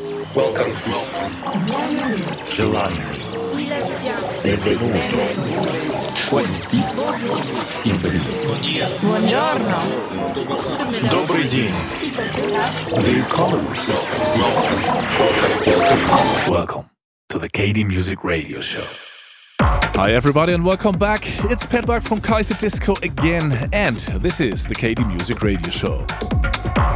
Welcome. Gelato. Benvenuto. 20. Buongiorno. Добрый день. Welcome. Welcome. Welcome to the KD Music Radio Show. Hi, everybody, and welcome back. It's Pet from Kaiserdisco again, and this is the KD Music Radio Show.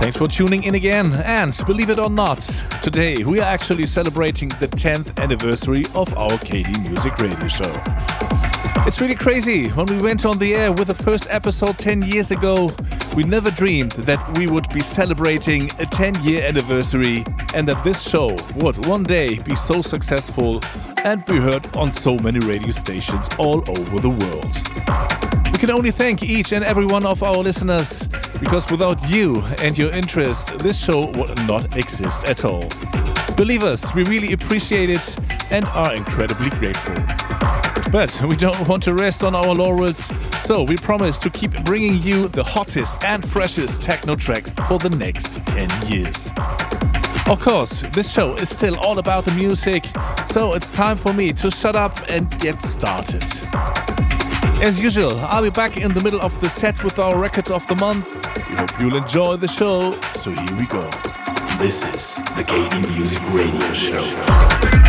Thanks for tuning in again, and believe it or not, today we are actually celebrating the 10th anniversary of our KD Music Radio Show. It's really crazy. When we went on the air with the first episode 10 years ago, we never dreamed that we would be celebrating a 10 year anniversary and that this show would one day be so successful and be heard on so many radio stations all over the world. We can only thank each and every one of our listeners because without you and your interest, this show would not exist at all. Believe us, we really appreciate it and are incredibly grateful. But we don't want to rest on our laurels, so we promise to keep bringing you the hottest and freshest techno tracks for the next 10 years. Of course, this show is still all about the music, so it's time for me to shut up and get started. As usual, I'll be back in the middle of the set with our record of the month. We hope you'll enjoy the show, so here we go. This is the KD Music Radio Show.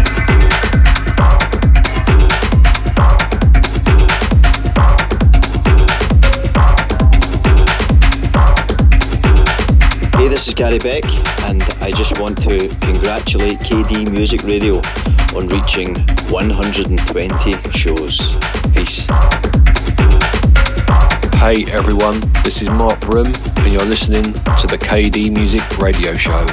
This is Gary Beck, and I just want to congratulate KD Music Radio on reaching 120 shows. Peace. Hey everyone, this is Mark Broom, and you're listening to the KD Music Radio Show.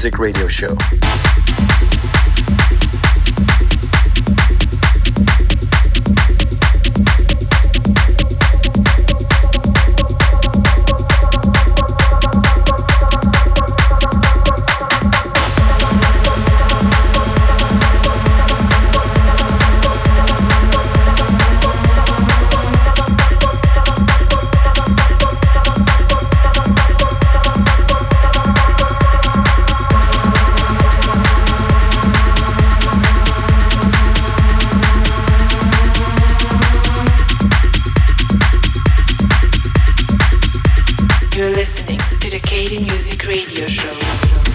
Music Radio Show. Music Radio Show.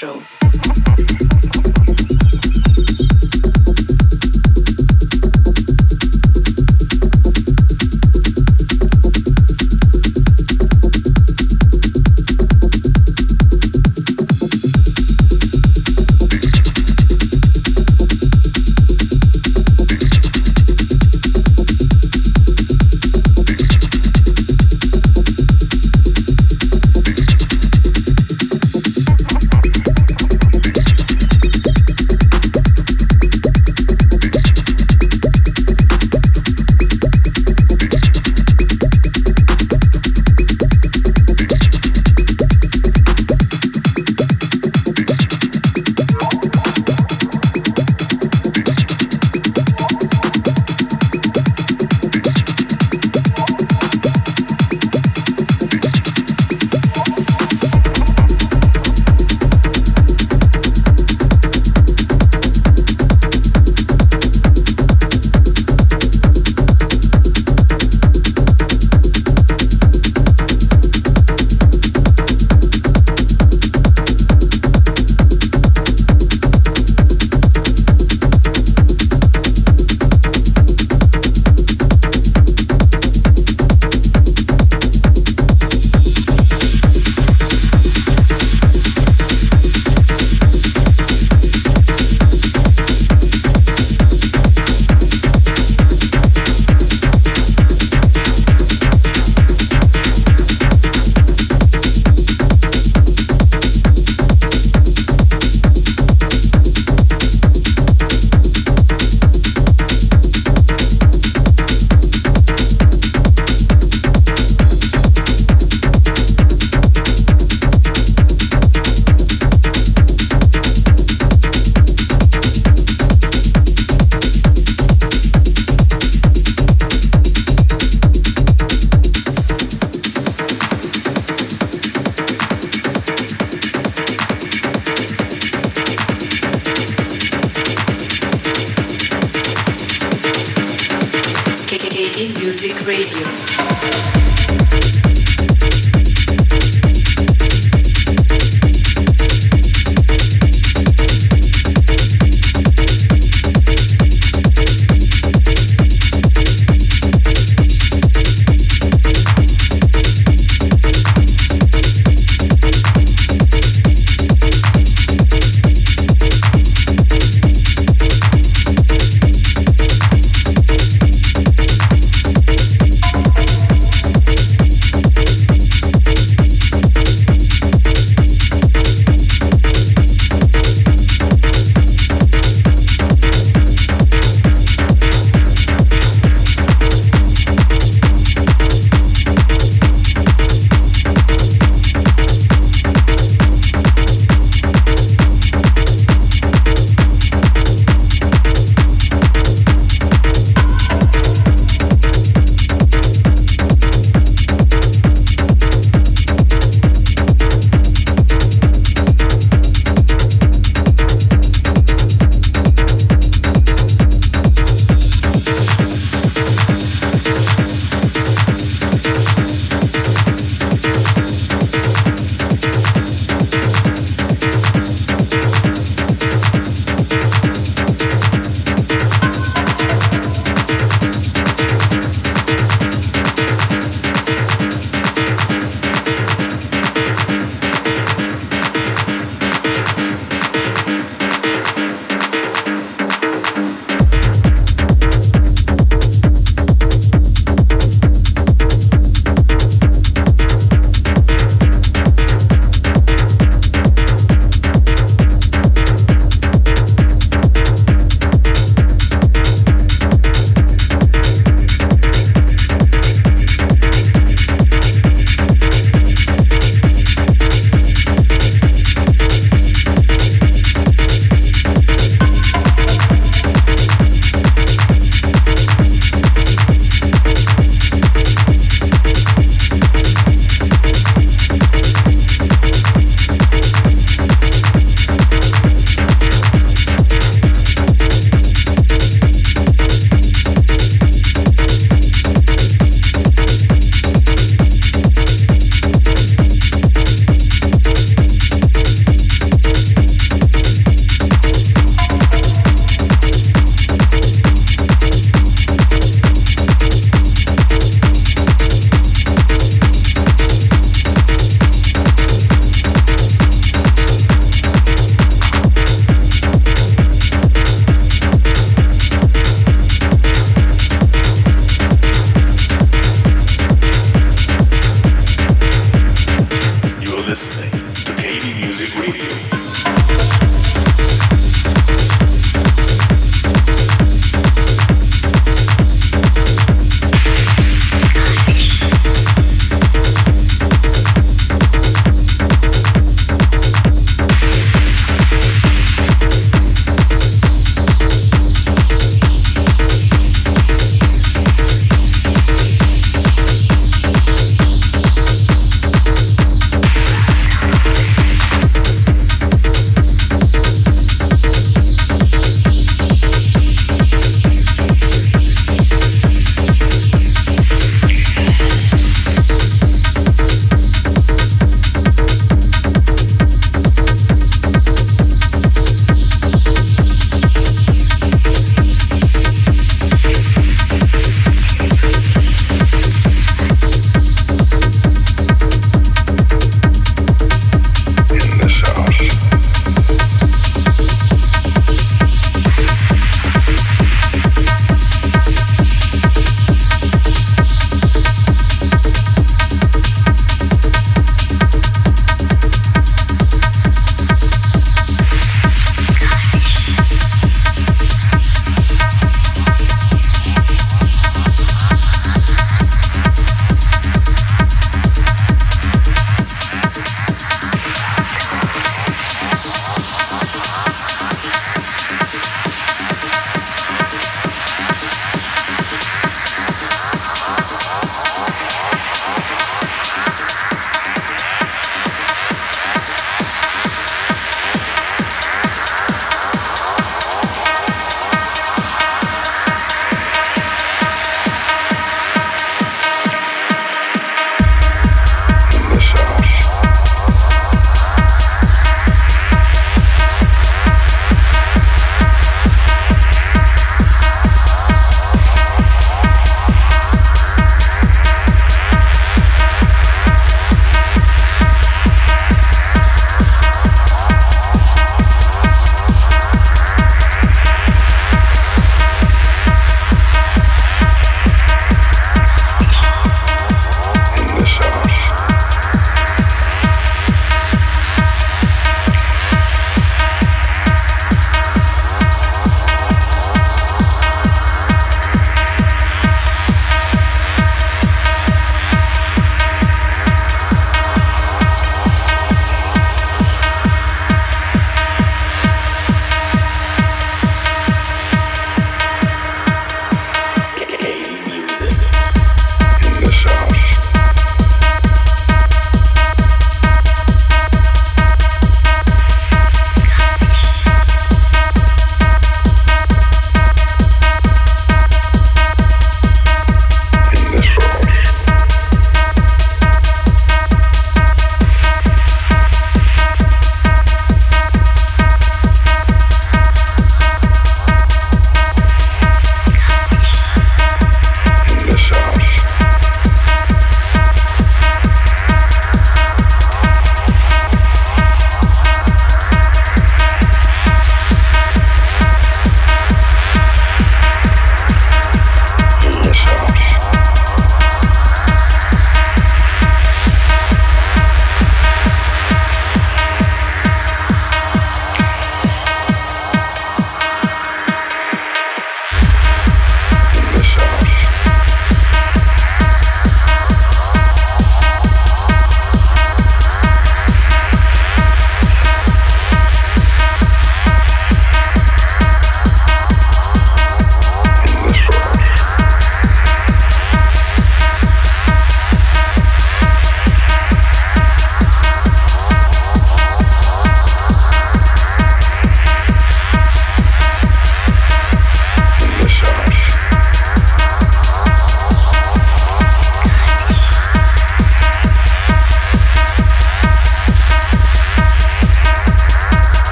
show.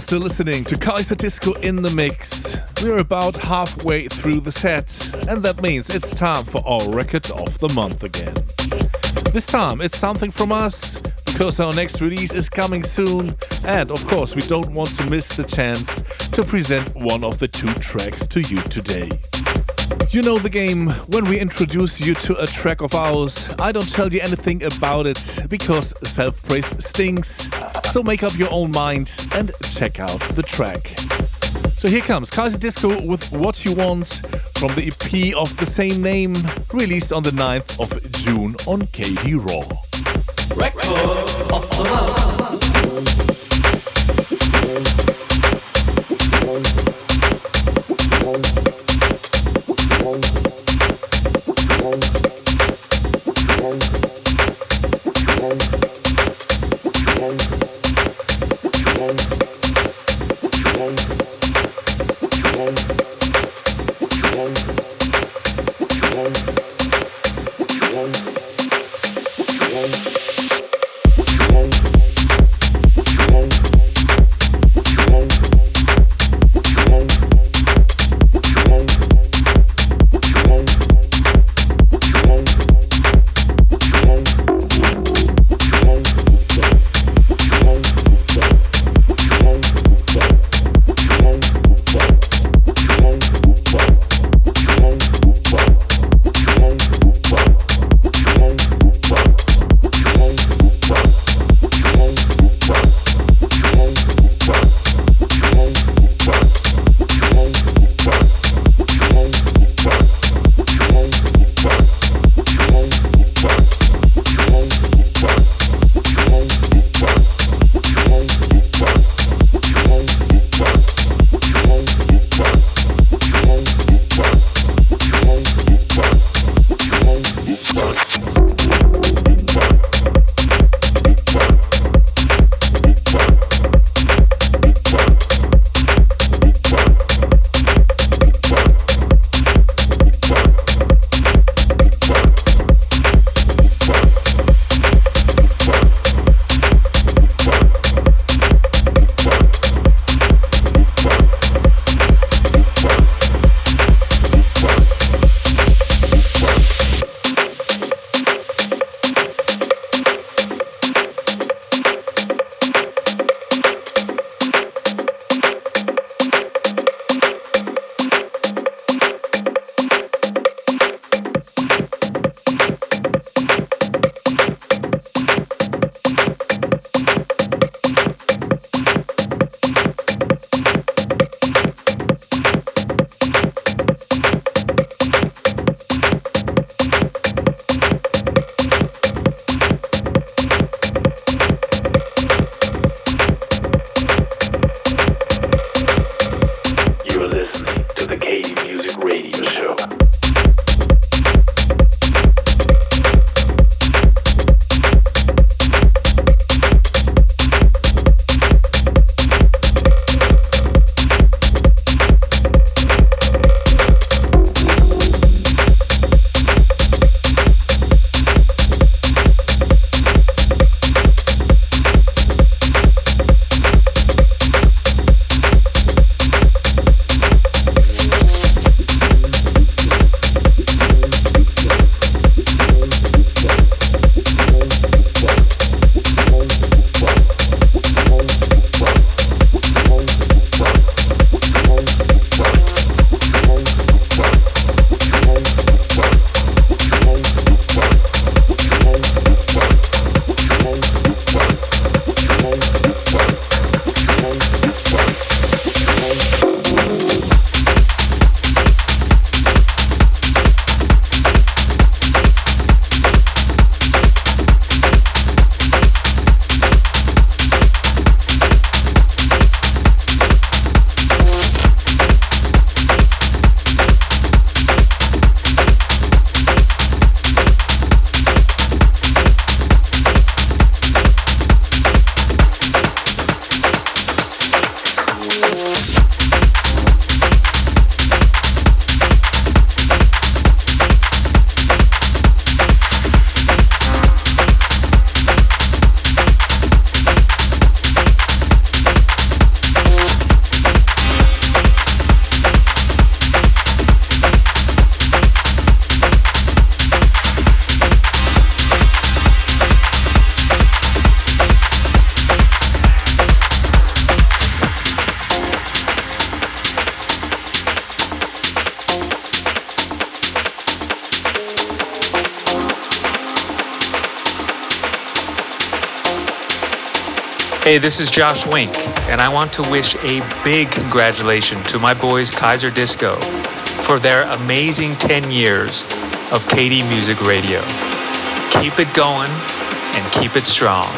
Still listening to Kaiserdisco in the Mix. We're about halfway through the set, and that means it's time for our record of the month again. This time it's something from us, because our next release is coming soon, and of course, we don't want to miss the chance to present one of the two tracks to you today. You know the game. When we introduce you to a track of ours, I don't tell you anything about it because self praise stinks. So make up your own mind and check out the track. So here comes Kaiserdisco with What You Want from the EP of the same name, released on the 9th of June on KD Raw. Record of the month. Hey, this is Josh Wink, and I want to wish a big congratulations to my boys Kaiserdisco for their amazing 10 years of KD Music Radio. Keep it going and keep it strong.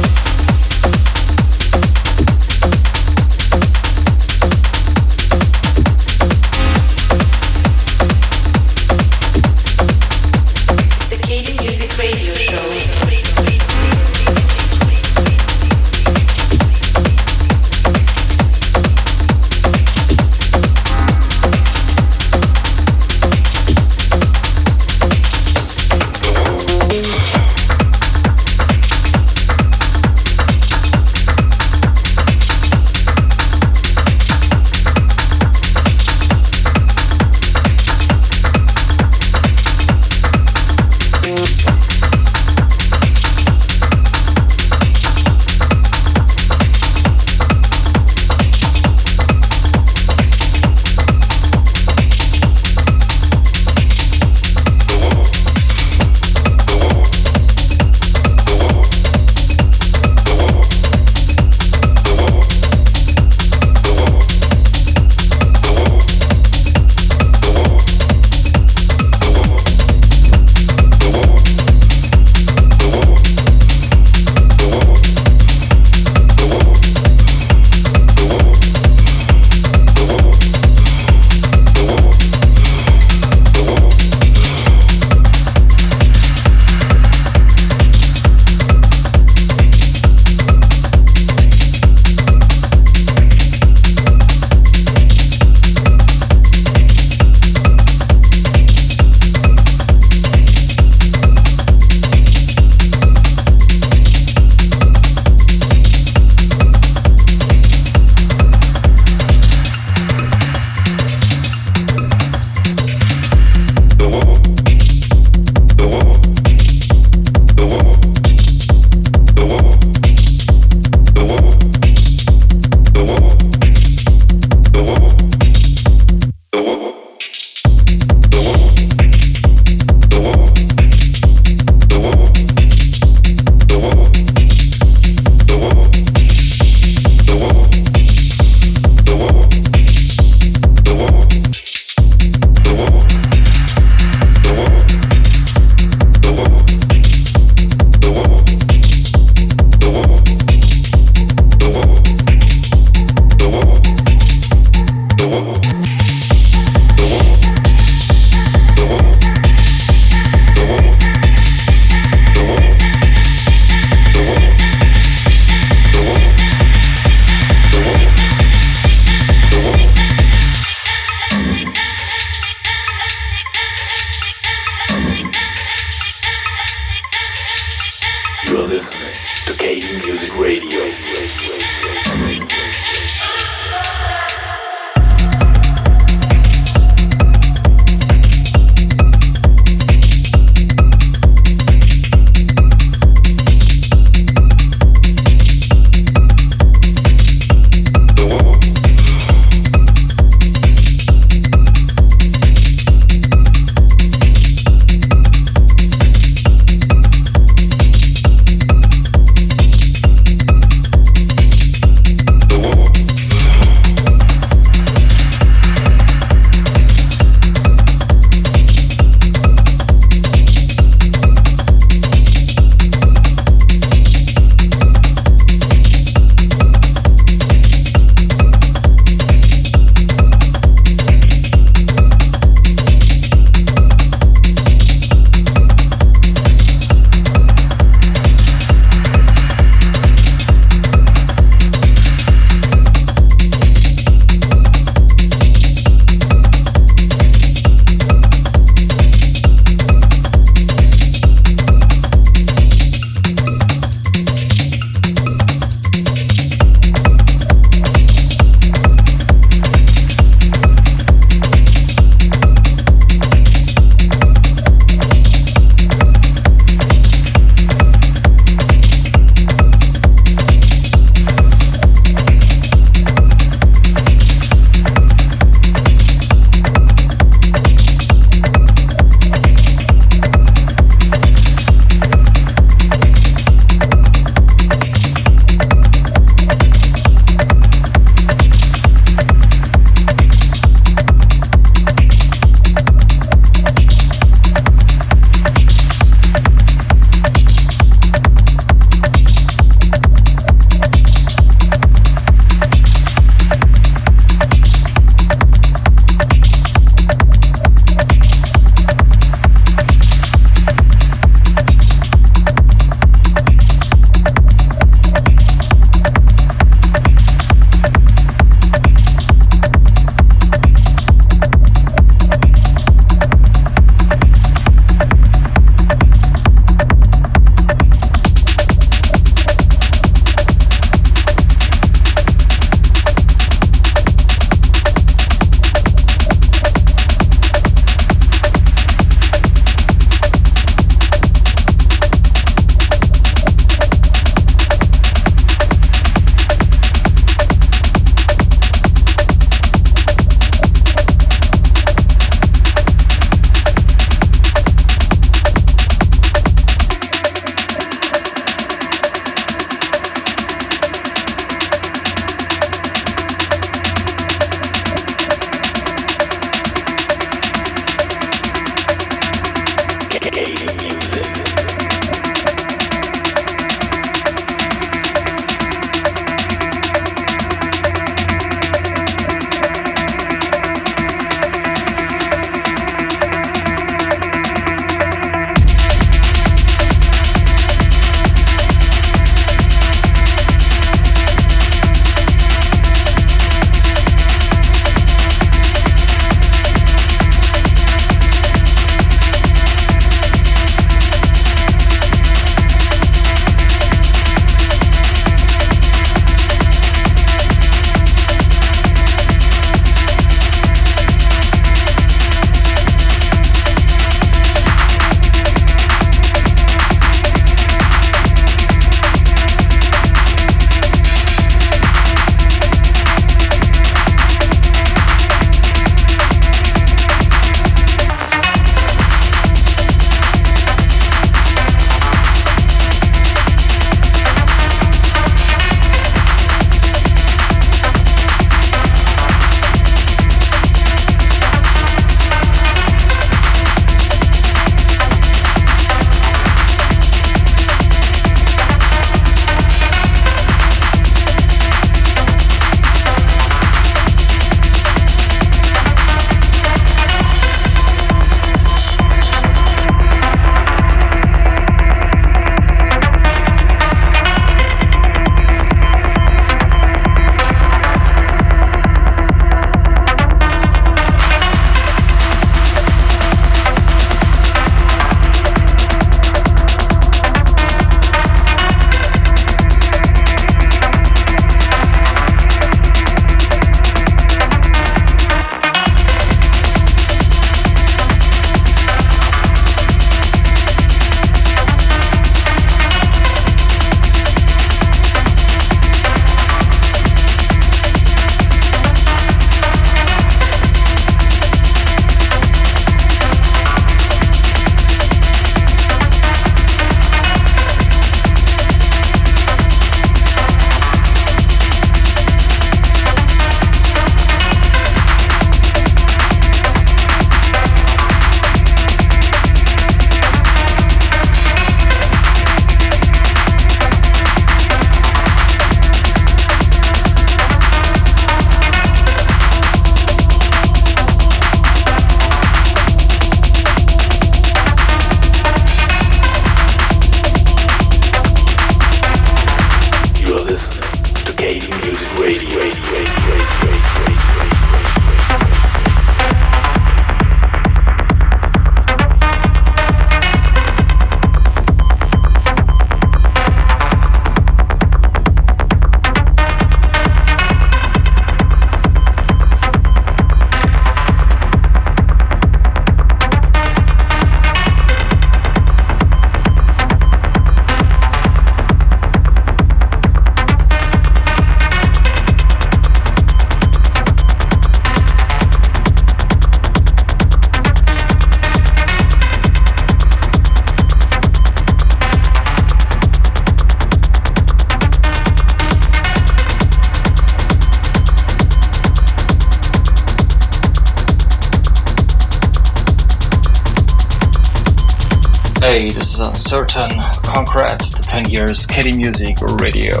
Certain congrats to 10 years KD Music Radio.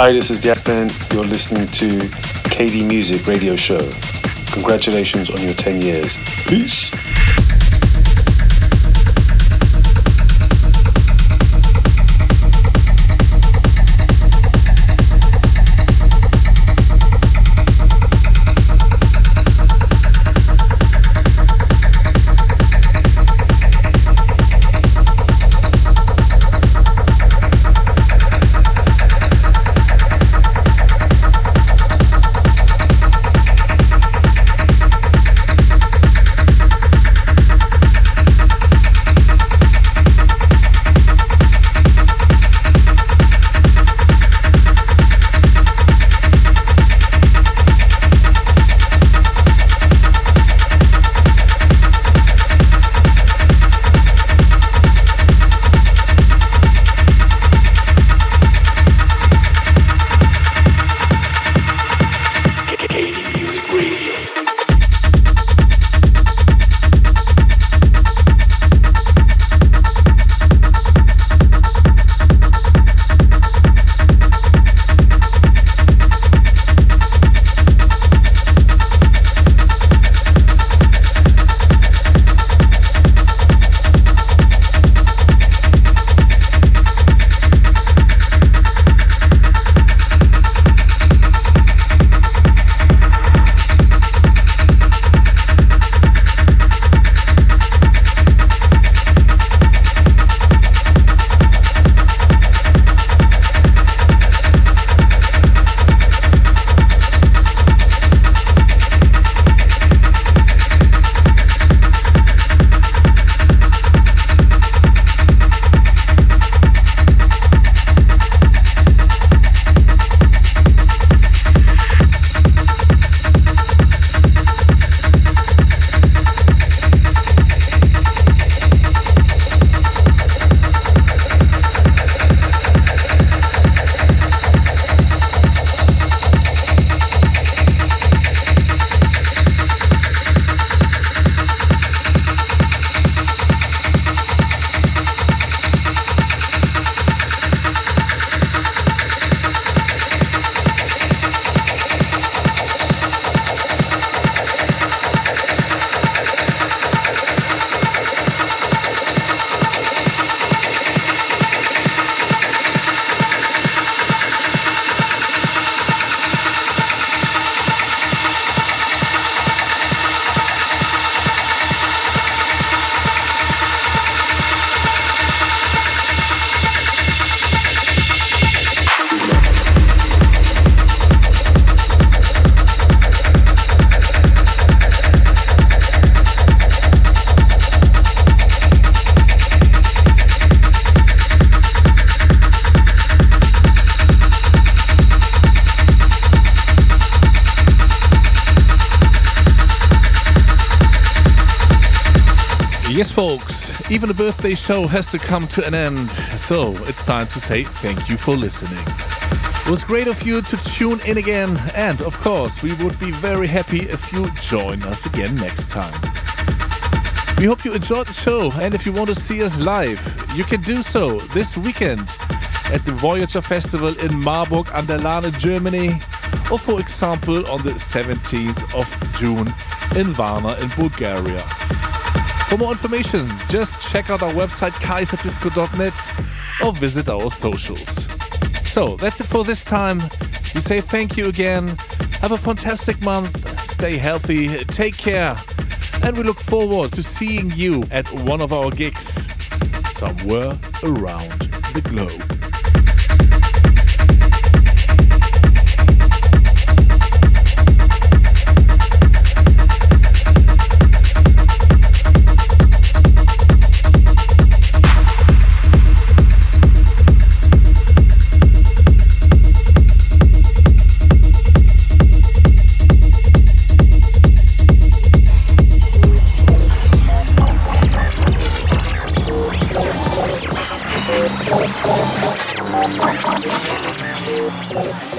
Hi, this is Jackman. You're listening to KD Music Radio Show. Congratulations on your 10 years. Peace. Even a birthday show has to come to an end, so it's time to say thank you for listening. It was great of you to tune in again, and of course, we would be very happy if you join us again next time. We hope you enjoyed the show, and if you want to see us live, you can do so this weekend at the Voyager Festival in Marburg an der Lahn, Germany, or for example on the 17th of June in Varna in Bulgaria. For more information, just check out our website kaiserdisco.net or visit our socials. So that's it for this time. We say thank you again. Have a fantastic month. Stay healthy. Take care. And we look forward to seeing you at one of our gigs somewhere around the globe.